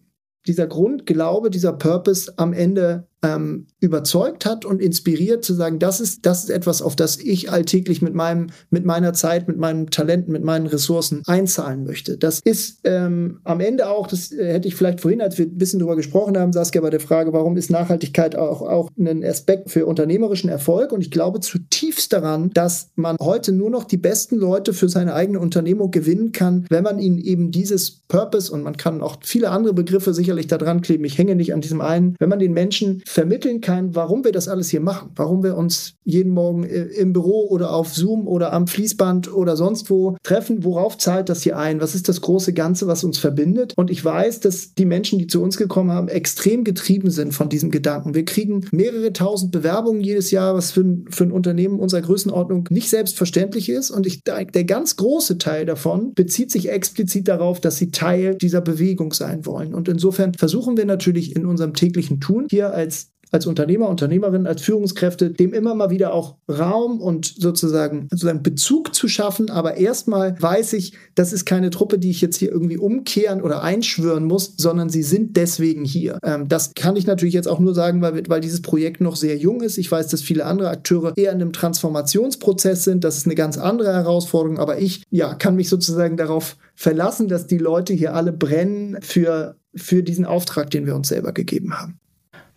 dieser Grundglaube, dieser Purpose am Ende ähm, überzeugt hat und inspiriert zu sagen, das ist, das ist etwas, auf das ich alltäglich mit meinem, mit meiner Zeit, mit meinen Talenten, mit meinen Ressourcen einzahlen möchte. Das ist ähm, am Ende auch, das äh, hätte ich vielleicht vorhin, als wir ein bisschen drüber gesprochen haben, Saskia, bei der Frage, warum ist Nachhaltigkeit auch, auch ein Aspekt für unternehmerischen Erfolg? Und ich glaube zutiefst daran, dass man heute nur noch die besten Leute für seine eigene Unternehmung gewinnen kann, wenn man ihnen eben dieses Purpose und man kann auch viele andere Begriffe sicherlich da dran kleben. Ich hänge nicht an diesem einen, wenn man den Menschen vermitteln kann, warum wir das alles hier machen, warum wir uns jeden Morgen im Büro oder auf Zoom oder am Fließband oder sonst wo treffen, worauf zahlt das hier ein, was ist das große Ganze, was uns verbindet. Und ich weiß, dass die Menschen, die zu uns gekommen haben, extrem getrieben sind von diesem Gedanken. Wir kriegen mehrere tausend Bewerbungen jedes Jahr, was für ein, für ein Unternehmen unserer Größenordnung nicht selbstverständlich ist. Und ich, der ganz große Teil davon bezieht sich explizit darauf, dass sie Teil dieser Bewegung sein wollen. Und insofern versuchen wir natürlich in unserem täglichen Tun hier als als Unternehmer, Unternehmerin, als Führungskräfte, dem immer mal wieder auch Raum und sozusagen, sozusagen Bezug zu schaffen. Aber erstmal weiß ich, das ist keine Truppe, die ich jetzt hier irgendwie umkehren oder einschwören muss, sondern sie sind deswegen hier. Ähm, das kann ich natürlich jetzt auch nur sagen, weil, weil dieses Projekt noch sehr jung ist. Ich weiß, dass viele andere Akteure eher in einem Transformationsprozess sind. Das ist eine ganz andere Herausforderung. Aber ich, ja, kann mich sozusagen darauf verlassen, dass die Leute hier alle brennen für für diesen Auftrag, den wir uns selber gegeben haben.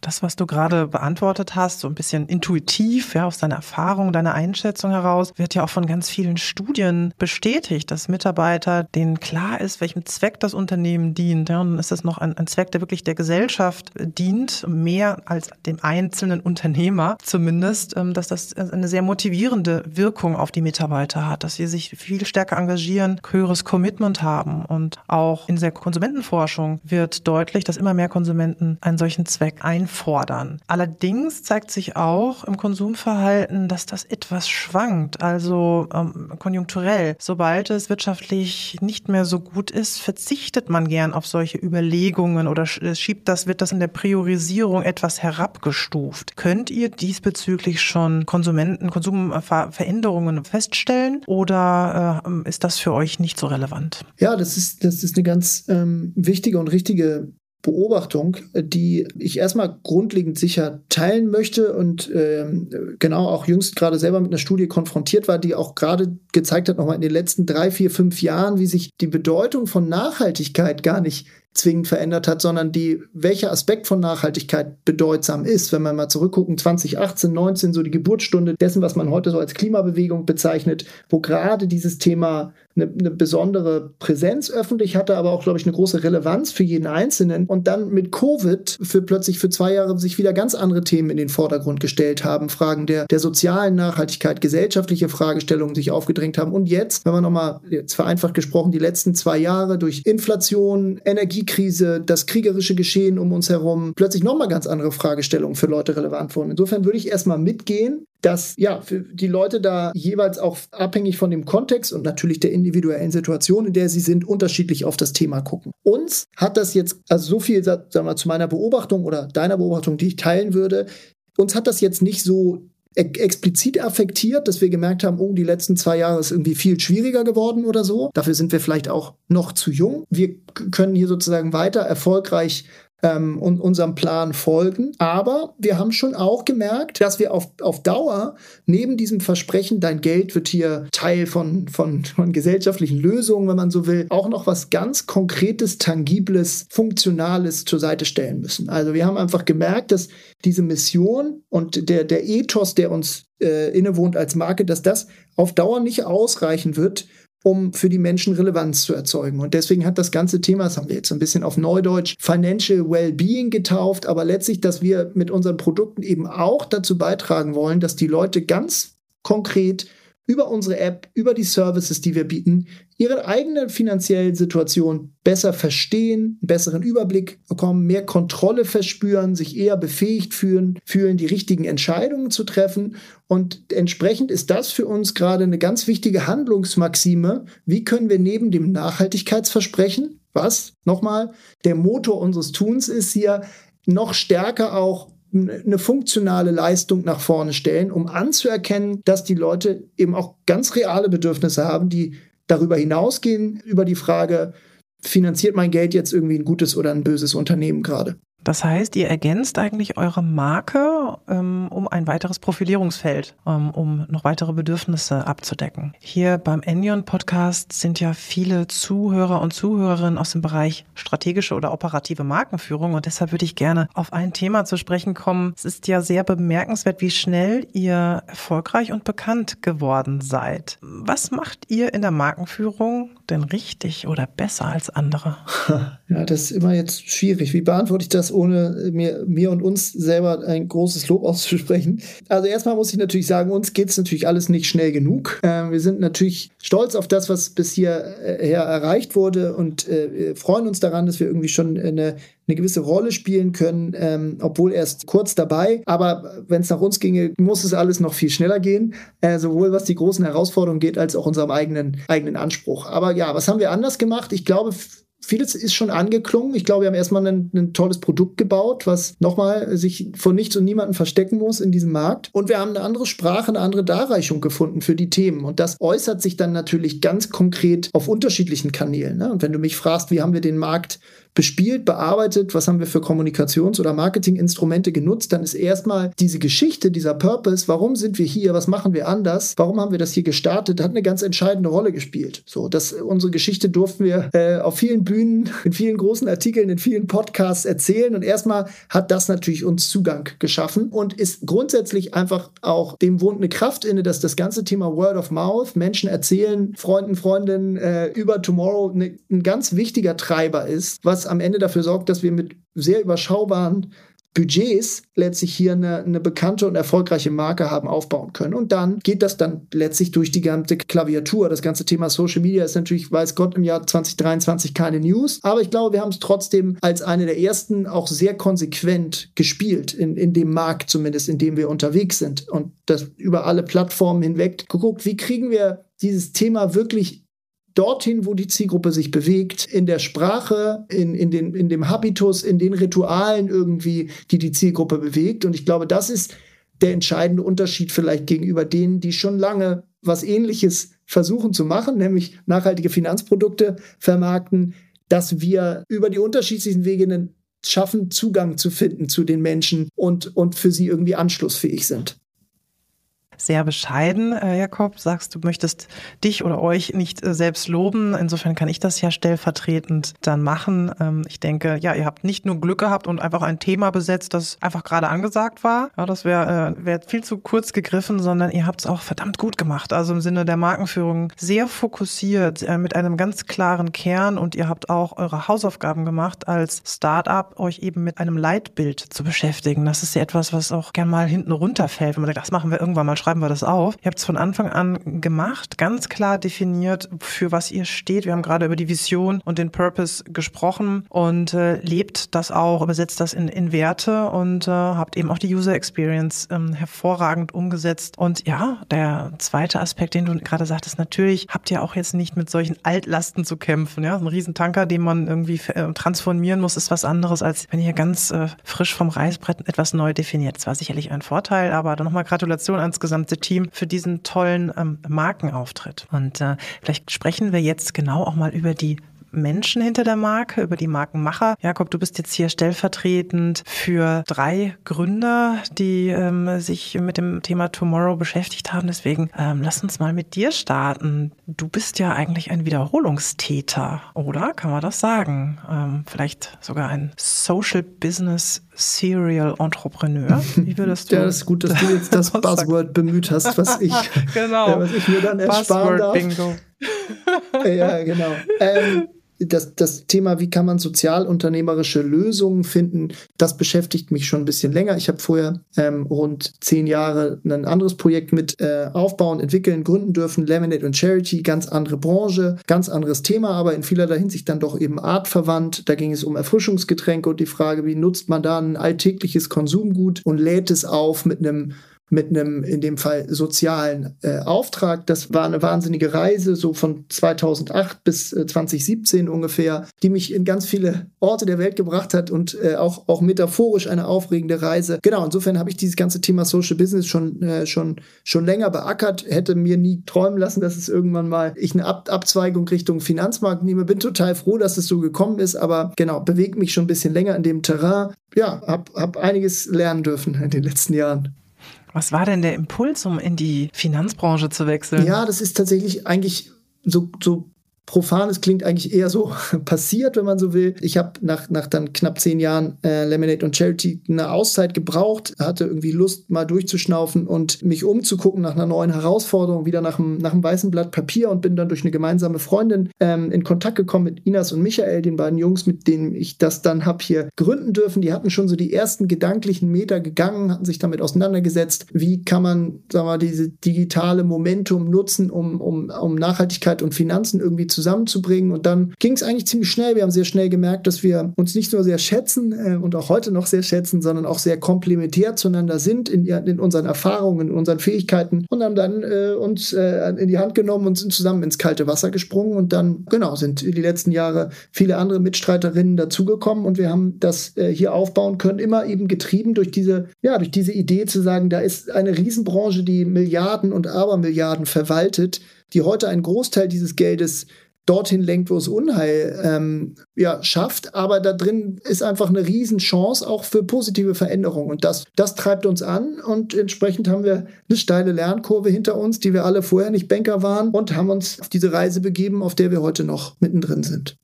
Das, was du gerade beantwortet hast, so ein bisschen intuitiv, ja, aus deiner Erfahrung, deiner Einschätzung heraus, wird ja auch von ganz vielen Studien bestätigt, dass Mitarbeiter, denen klar ist, welchem Zweck das Unternehmen dient. Ja, und dann ist das noch ein, ein Zweck, der wirklich der Gesellschaft dient, mehr als dem einzelnen Unternehmer zumindest, ähm, dass das eine sehr motivierende Wirkung auf die Mitarbeiter hat, dass sie sich viel stärker engagieren, höheres Commitment haben. Und auch in der Konsumentenforschung wird deutlich, dass immer mehr Konsumenten einen solchen Zweck einfordern fordern. Allerdings zeigt sich auch im Konsumverhalten, dass das etwas schwankt, also ähm, konjunkturell. Sobald es wirtschaftlich nicht mehr so gut ist, verzichtet man gern auf solche Überlegungen oder schiebt das, wird das in der Priorisierung etwas herabgestuft. Könnt ihr diesbezüglich schon Konsumenten, Konsumveränderungen feststellen oder äh, ist das für euch nicht so relevant? Ja, das ist, das ist eine ganz ähm, wichtige und richtige Beobachtung, die ich erstmal grundlegend sicher teilen möchte und ähm, genau auch jüngst gerade selber mit einer Studie konfrontiert war, die auch gerade gezeigt hat, nochmal in den letzten drei, vier, fünf Jahren, wie sich die Bedeutung von Nachhaltigkeit gar nicht zwingend verändert hat, sondern die, welcher Aspekt von Nachhaltigkeit bedeutsam ist. Wenn man mal zurückgucken, 2018, 19, so die Geburtsstunde dessen, was man heute so als Klimabewegung bezeichnet, wo gerade dieses Thema eine, eine besondere Präsenz öffentlich hatte, aber auch, glaube ich, eine große Relevanz für jeden Einzelnen. Und dann mit Covid für plötzlich für zwei Jahre sich wieder ganz andere Themen in den Vordergrund gestellt haben. Fragen der, der sozialen Nachhaltigkeit, gesellschaftliche Fragestellungen sich aufgedrängt haben. Und jetzt, wenn man nochmal, jetzt vereinfacht gesprochen, die letzten zwei Jahre durch Inflation, Energiekrise, das kriegerische Geschehen um uns herum, plötzlich nochmal ganz andere Fragestellungen für Leute relevant wurden. Insofern würde ich erstmal mitgehen, dass ja die Leute da jeweils auch abhängig von dem Kontext und natürlich der individuellen Situation, in der sie sind, unterschiedlich auf das Thema gucken. Uns hat das jetzt, also so viel sagen wir, zu meiner Beobachtung oder deiner Beobachtung, die ich teilen würde, uns hat das jetzt nicht so explizit affektiert, dass wir gemerkt haben, oh, die letzten zwei Jahre ist irgendwie viel schwieriger geworden oder so. Dafür sind wir vielleicht auch noch zu jung. Wir können hier sozusagen weiter erfolgreich ähm, und unserem Plan folgen. Aber wir haben schon auch gemerkt, dass wir auf, auf Dauer neben diesem Versprechen, dein Geld wird hier Teil von, von, von gesellschaftlichen Lösungen, wenn man so will, auch noch was ganz Konkretes, Tangibles, Funktionales zur Seite stellen müssen. Also wir haben einfach gemerkt, dass diese Mission und der, der Ethos, der uns äh, innewohnt als Marke, dass das auf Dauer nicht ausreichen wird, um für die Menschen Relevanz zu erzeugen. Und deswegen hat das ganze Thema, das haben wir jetzt ein bisschen auf Neudeutsch, Financial Wellbeing getauft, aber letztlich, dass wir mit unseren Produkten eben auch dazu beitragen wollen, dass die Leute ganz konkret über unsere App, über die Services, die wir bieten, ihre eigene finanzielle Situation besser verstehen, besseren Überblick bekommen, mehr Kontrolle verspüren, sich eher befähigt fühlen, fühlen, die richtigen Entscheidungen zu treffen. Und entsprechend ist das für uns gerade eine ganz wichtige Handlungsmaxime. Wie können wir neben dem Nachhaltigkeitsversprechen, was nochmal der Motor unseres Tuns ist hier, noch stärker auch eine funktionale Leistung nach vorne stellen, um anzuerkennen, dass die Leute eben auch ganz reale Bedürfnisse haben, die darüber hinausgehen, über die Frage, finanziert mein Geld jetzt irgendwie ein gutes oder ein böses Unternehmen gerade? Das heißt, ihr ergänzt eigentlich eure Marke ähm, um ein weiteres Profilierungsfeld, ähm, um noch weitere Bedürfnisse abzudecken. Hier beim Enion Podcast sind ja viele Zuhörer und Zuhörerinnen aus dem Bereich strategische oder operative Markenführung und deshalb würde ich gerne auf ein Thema zu sprechen kommen. Es ist ja sehr bemerkenswert, wie schnell ihr erfolgreich und bekannt geworden seid. Was macht ihr in der Markenführung denn richtig oder besser als andere? Ja, das ist immer jetzt schwierig. Wie beantworte ich das, ohne mir, mir und uns selber ein großes Lob auszusprechen? Also erstmal muss ich natürlich sagen, uns geht es natürlich alles nicht schnell genug. Äh, wir sind natürlich stolz auf das, was bis hierher erreicht wurde und äh, freuen uns daran, dass wir irgendwie schon eine eine gewisse Rolle spielen können, ähm, obwohl erst kurz dabei. Aber wenn es nach uns ginge, muss es alles noch viel schneller gehen, äh, sowohl was die großen Herausforderungen geht, als auch unserem eigenen, eigenen Anspruch. Aber ja, was haben wir anders gemacht? Ich glaube, vieles ist schon angeklungen. Ich glaube, wir haben erstmal ein, ein tolles Produkt gebaut, was nochmal sich vor nichts und niemandem verstecken muss in diesem Markt. Und wir haben eine andere Sprache, eine andere Darreichung gefunden für die Themen. Und das äußert sich dann natürlich ganz konkret auf unterschiedlichen Kanälen. Ne? Und wenn du mich fragst, wie haben wir den Markt bespielt, bearbeitet, was haben wir für Kommunikations- oder Marketinginstrumente genutzt, dann ist erstmal diese Geschichte, dieser Purpose, warum sind wir hier, was machen wir anders, warum haben wir das hier gestartet, hat eine ganz entscheidende Rolle gespielt. So, dass unsere Geschichte durften wir äh, auf vielen Bühnen, in vielen großen Artikeln, in vielen Podcasts erzählen und erstmal hat das natürlich uns Zugang geschaffen und ist grundsätzlich einfach auch dem wohnt eine Kraft inne, dass das ganze Thema Word of Mouth, Menschen erzählen, Freunden, Freundinnen äh, über Tomorrow ne, ein ganz wichtiger Treiber ist, was am Ende dafür sorgt, dass wir mit sehr überschaubaren Budgets letztlich hier eine, eine, bekannte und erfolgreiche Marke haben aufbauen können. Und dann geht das dann letztlich durch die ganze Klaviatur. Das ganze Thema Social Media ist natürlich, weiß Gott, im Jahr 2023 keine News. Aber ich glaube, wir haben es trotzdem als eine der ersten auch sehr konsequent gespielt, in, in dem Markt zumindest, in dem wir unterwegs sind. Und das über alle Plattformen hinweg geguckt, wie kriegen wir dieses Thema wirklich dorthin, wo die Zielgruppe sich bewegt, in der Sprache, in, in, den, in dem Habitus, in den Ritualen irgendwie, die die Zielgruppe bewegt. Und ich glaube, das ist der entscheidende Unterschied vielleicht gegenüber denen, die schon lange was Ähnliches versuchen zu machen, nämlich nachhaltige Finanzprodukte vermarkten, dass wir über die unterschiedlichen Wege schaffen, Zugang zu finden zu den Menschen und, und für sie irgendwie anschlussfähig sind sehr bescheiden, äh, Jakob. Sagst, du möchtest dich oder euch nicht äh, selbst loben. Insofern kann ich das ja stellvertretend dann machen. Ähm, ich denke, ja, ihr habt nicht nur Glück gehabt und einfach ein Thema besetzt, das einfach gerade angesagt war. Ja, das wäre äh, wär viel zu kurz gegriffen, sondern ihr habt es auch verdammt gut gemacht. Also im Sinne der Markenführung sehr fokussiert, äh, mit einem ganz klaren Kern und ihr habt auch eure Hausaufgaben gemacht, als Startup euch eben mit einem Leitbild zu beschäftigen. Das ist ja etwas, was auch gern mal hinten runterfällt, wenn man sagt, das machen wir irgendwann mal schreiben wir das auf. Ihr habt es von Anfang an gemacht, ganz klar definiert, für was ihr steht. Wir haben gerade über die Vision und den Purpose gesprochen und äh, lebt das auch, übersetzt das in, in Werte und äh, habt eben auch die User Experience ähm, hervorragend umgesetzt. Und ja, der zweite Aspekt, den du gerade sagtest, natürlich habt ihr auch jetzt nicht mit solchen Altlasten zu kämpfen. Ja, ein Riesentanker, den man irgendwie äh, transformieren muss, ist was anderes, als wenn ihr ganz äh, frisch vom Reißbrett etwas neu definiert. Das war sicherlich ein Vorteil, aber dann nochmal Gratulation ans gesamte gesamte Team für diesen tollen ähm, Markenauftritt. Und äh, vielleicht sprechen wir jetzt genau auch mal über die Menschen hinter der Marke, über die Markenmacher. Jakob, du bist jetzt hier stellvertretend für drei Gründer, die ähm, sich mit dem Thema Tomorrow beschäftigt haben. Deswegen ähm, lass uns mal mit dir starten. Du bist ja eigentlich ein Wiederholungstäter, oder? Kann man das sagen? Ähm, vielleicht sogar ein Social Business Serial Entrepreneur. Wie würdest du? ja, das ist gut, dass du jetzt das Buzzword bemüht hast, was ich, genau. was ich mir dann ersparen Buzzword darf. Bingo. ja, genau. Ähm, das, das Thema, wie kann man sozialunternehmerische Lösungen finden, das beschäftigt mich schon ein bisschen länger. Ich habe vorher ähm, rund zehn Jahre ein anderes Projekt mit äh, aufbauen, entwickeln, gründen dürfen, Laminate und Charity, ganz andere Branche, ganz anderes Thema, aber in vielerlei Hinsicht dann doch eben artverwandt. Da ging es um Erfrischungsgetränke und die Frage, wie nutzt man da ein alltägliches Konsumgut und lädt es auf mit einem mit einem, in dem Fall, sozialen äh, Auftrag. Das war eine wahnsinnige Reise, so von 2008 bis äh, 2017 ungefähr, die mich in ganz viele Orte der Welt gebracht hat und äh, auch, auch metaphorisch eine aufregende Reise. Genau, insofern habe ich dieses ganze Thema Social Business schon, äh, schon, schon länger beackert, hätte mir nie träumen lassen, dass es irgendwann mal ich eine Ab Abzweigung Richtung Finanzmarkt nehme. Bin total froh, dass es so gekommen ist, aber genau, bewegt mich schon ein bisschen länger in dem Terrain. Ja, habe hab einiges lernen dürfen in den letzten Jahren. Was war denn der Impuls, um in die Finanzbranche zu wechseln? Ja, das ist tatsächlich eigentlich so, so profan, es klingt eigentlich eher so passiert, wenn man so will. Ich habe nach, nach dann knapp zehn Jahren äh, Lemonade und Charity eine Auszeit gebraucht, hatte irgendwie Lust, mal durchzuschnaufen und mich umzugucken nach einer neuen Herausforderung, wieder nach einem, nach einem weißen Blatt Papier und bin dann durch eine gemeinsame Freundin ähm, in Kontakt gekommen mit Inas und Michael, den beiden Jungs, mit denen ich das dann habe hier gründen dürfen. Die hatten schon so die ersten gedanklichen Meter gegangen, hatten sich damit auseinandergesetzt, wie kann man, sagen wir mal, diese digitale Momentum nutzen, um, um, um Nachhaltigkeit und Finanzen irgendwie zu zusammenzubringen. Und dann ging es eigentlich ziemlich schnell. Wir haben sehr schnell gemerkt, dass wir uns nicht nur sehr schätzen äh, und auch heute noch sehr schätzen, sondern auch sehr komplementär zueinander sind in, in unseren Erfahrungen, in unseren Fähigkeiten und haben dann äh, uns äh, in die Hand genommen und sind zusammen ins kalte Wasser gesprungen. Und dann, genau, sind die letzten Jahre viele andere Mitstreiterinnen dazugekommen und wir haben das äh, hier aufbauen können, immer eben getrieben durch diese, ja, durch diese Idee zu sagen, da ist eine Riesenbranche, die Milliarden und Abermilliarden verwaltet, die heute einen Großteil dieses Geldes dorthin lenkt, wo es Unheil ähm, ja, schafft. Aber da drin ist einfach eine Riesenchance auch für positive Veränderungen. Und das, das treibt uns an. Und entsprechend haben wir eine steile Lernkurve hinter uns, die wir alle vorher nicht Banker waren und haben uns auf diese Reise begeben, auf der wir heute noch mittendrin sind.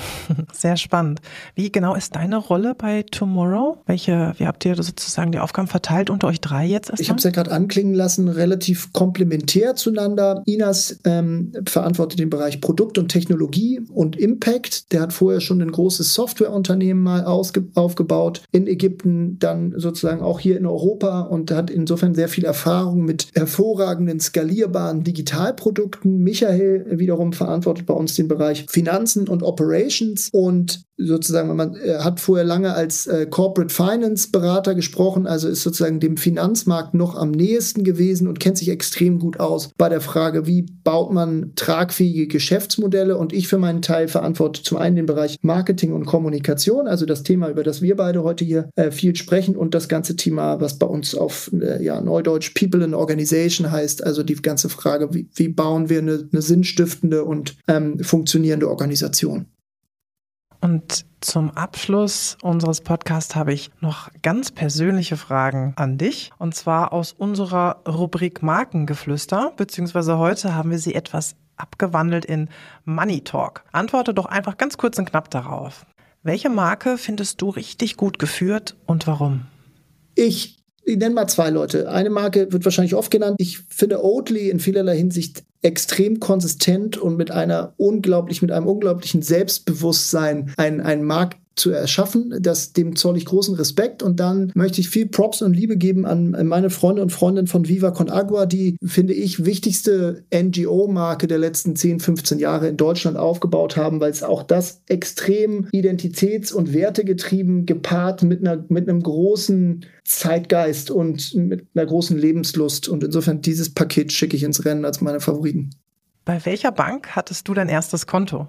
Sehr spannend. Wie genau ist deine Rolle bei Tomorrow? Welche, wie habt ihr sozusagen die Aufgaben verteilt unter euch drei jetzt? Erstmal? Ich habe es ja gerade anklingen lassen, relativ komplementär zueinander. Inas ähm, verantwortet den Bereich Produkt und Technologie und Impact. Der hat vorher schon ein großes Softwareunternehmen mal aufgebaut in Ägypten, dann sozusagen auch hier in Europa und hat insofern sehr viel Erfahrung mit hervorragenden, skalierbaren Digitalprodukten. Michael wiederum verantwortet bei uns den Bereich Finanzen und Operations Operations. Und sozusagen, man äh, hat vorher lange als äh, Corporate Finance Berater gesprochen, also ist sozusagen dem Finanzmarkt noch am nächsten gewesen und kennt sich extrem gut aus bei der Frage, wie baut man tragfähige Geschäftsmodelle. Und ich für meinen Teil verantworte zum einen den Bereich Marketing und Kommunikation, also das Thema, über das wir beide heute hier äh, viel sprechen und das ganze Thema, was bei uns auf äh, ja, Neudeutsch People in Organization heißt, also die ganze Frage, wie, wie bauen wir eine, eine sinnstiftende und ähm, funktionierende Organisation. Und zum Abschluss unseres Podcasts habe ich noch ganz persönliche Fragen an dich. Und zwar aus unserer Rubrik Markengeflüster, beziehungsweise heute haben wir sie etwas abgewandelt in Money Talk. Antworte doch einfach ganz kurz und knapp darauf. Welche Marke findest du richtig gut geführt und warum? Ich ich nenne mal zwei Leute. Eine Marke wird wahrscheinlich oft genannt. Ich finde Oatly in vielerlei Hinsicht extrem konsistent und mit einer unglaublich, mit einem unglaublichen Selbstbewusstsein ein, ein Markt zu erschaffen. Das, dem zoll ich großen Respekt. Und dann möchte ich viel Props und Liebe geben an meine Freunde und Freundinnen von Viva Con Agua, die, finde ich, wichtigste NGO-Marke der letzten 10, 15 Jahre in Deutschland aufgebaut haben, weil es auch das extrem identitäts- und wertegetrieben gepaart mit, einer, mit einem großen Zeitgeist und mit einer großen Lebenslust. Und insofern dieses Paket schicke ich ins Rennen als meine Favoriten. Bei welcher Bank hattest du dein erstes Konto?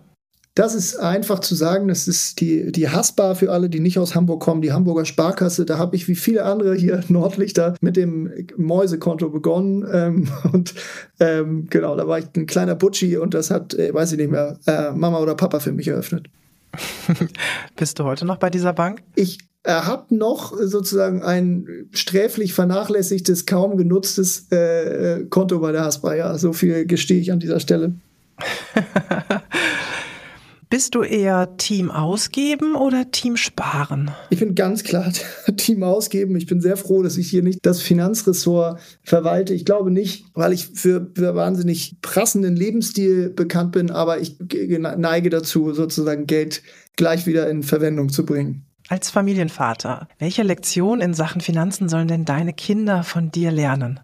Das ist einfach zu sagen, das ist die, die Hassbar für alle, die nicht aus Hamburg kommen, die Hamburger Sparkasse. Da habe ich wie viele andere hier Nordlichter mit dem Mäusekonto begonnen. Ähm, und ähm, genau, da war ich ein kleiner Butschi und das hat, äh, weiß ich nicht mehr, äh, Mama oder Papa für mich eröffnet. Bist du heute noch bei dieser Bank? Ich habe noch sozusagen ein sträflich vernachlässigtes, kaum genutztes äh, äh Konto bei der Haspa. Ja, so viel gestehe ich an dieser Stelle. Bist du eher Team ausgeben oder Team sparen? Ich bin ganz klar Team ausgeben. Ich bin sehr froh, dass ich hier nicht das Finanzressort verwalte. Ich glaube nicht, weil ich für, für wahnsinnig prassenden Lebensstil bekannt bin, aber ich neige dazu, sozusagen Geld gleich wieder in Verwendung zu bringen. Als Familienvater, welche Lektion in Sachen Finanzen sollen denn deine Kinder von dir lernen?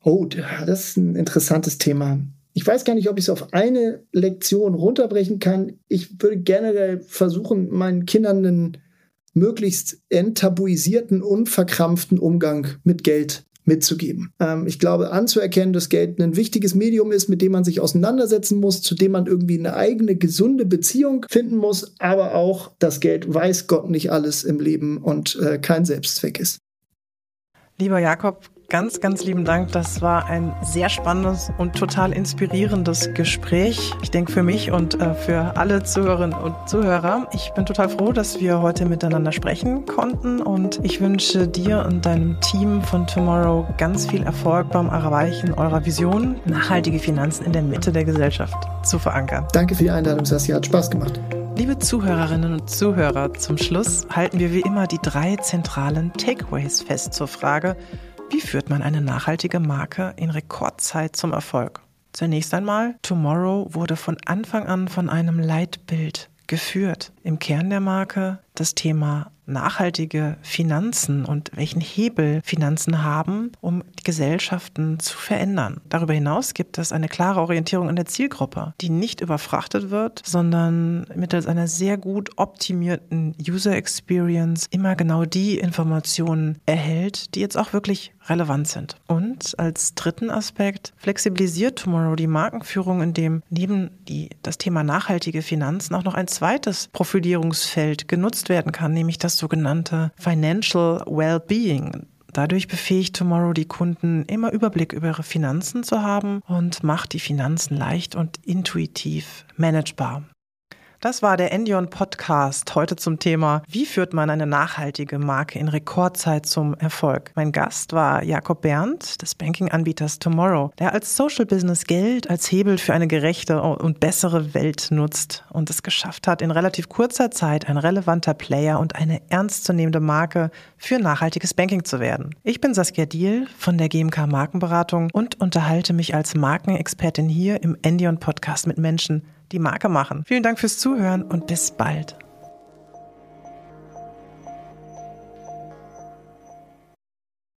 Oh, das ist ein interessantes Thema. Ich weiß gar nicht, ob ich es auf eine Lektion runterbrechen kann. Ich würde generell versuchen, meinen Kindern einen möglichst enttabuisierten, unverkrampften Umgang mit Geld mitzugeben. Ähm, ich glaube, anzuerkennen, dass Geld ein wichtiges Medium ist, mit dem man sich auseinandersetzen muss, zu dem man irgendwie eine eigene gesunde Beziehung finden muss, aber auch, dass Geld weiß Gott nicht alles im Leben und äh, kein Selbstzweck ist. Lieber Jakob, ganz, ganz lieben Dank. Das war ein sehr spannendes und total inspirierendes Gespräch. Ich denke für mich und äh, für alle Zuhörerinnen und Zuhörer. Ich bin total froh, dass wir heute miteinander sprechen konnten und ich wünsche dir und deinem Team von Tomorrow ganz viel Erfolg beim Erreichen eurer Vision, nachhaltige Finanzen in der Mitte der Gesellschaft zu verankern. Danke für die Einladung, Sassi. Hat Spaß gemacht. Liebe Zuhörerinnen und Zuhörer, zum Schluss halten wir wie immer die drei zentralen Takeaways fest zur Frage, wie führt man eine nachhaltige Marke in Rekordzeit zum Erfolg? Zunächst einmal, Tomorrow wurde von Anfang an von einem Leitbild geführt. Im Kern der Marke das Thema nachhaltige Finanzen und welchen Hebel Finanzen haben, um Gesellschaften zu verändern. Darüber hinaus gibt es eine klare Orientierung an der Zielgruppe, die nicht überfrachtet wird, sondern mittels einer sehr gut optimierten User Experience immer genau die Informationen erhält, die jetzt auch wirklich relevant sind. Und als dritten Aspekt flexibilisiert Tomorrow die Markenführung, indem neben die, das Thema nachhaltige Finanzen auch noch ein zweites Profilierungsfeld genutzt werden kann, nämlich das das sogenannte Financial Wellbeing. Dadurch befähigt Tomorrow die Kunden, immer Überblick über ihre Finanzen zu haben und macht die Finanzen leicht und intuitiv managebar. Das war der Endion Podcast heute zum Thema, wie führt man eine nachhaltige Marke in Rekordzeit zum Erfolg. Mein Gast war Jakob Berndt des Banking-Anbieters Tomorrow, der als Social Business Geld als Hebel für eine gerechte und bessere Welt nutzt und es geschafft hat, in relativ kurzer Zeit ein relevanter Player und eine ernstzunehmende Marke für nachhaltiges Banking zu werden. Ich bin Saskia Diel von der GMK Markenberatung und unterhalte mich als Markenexpertin hier im Endion Podcast mit Menschen, die Marke machen. Vielen Dank fürs Zuhören und bis bald.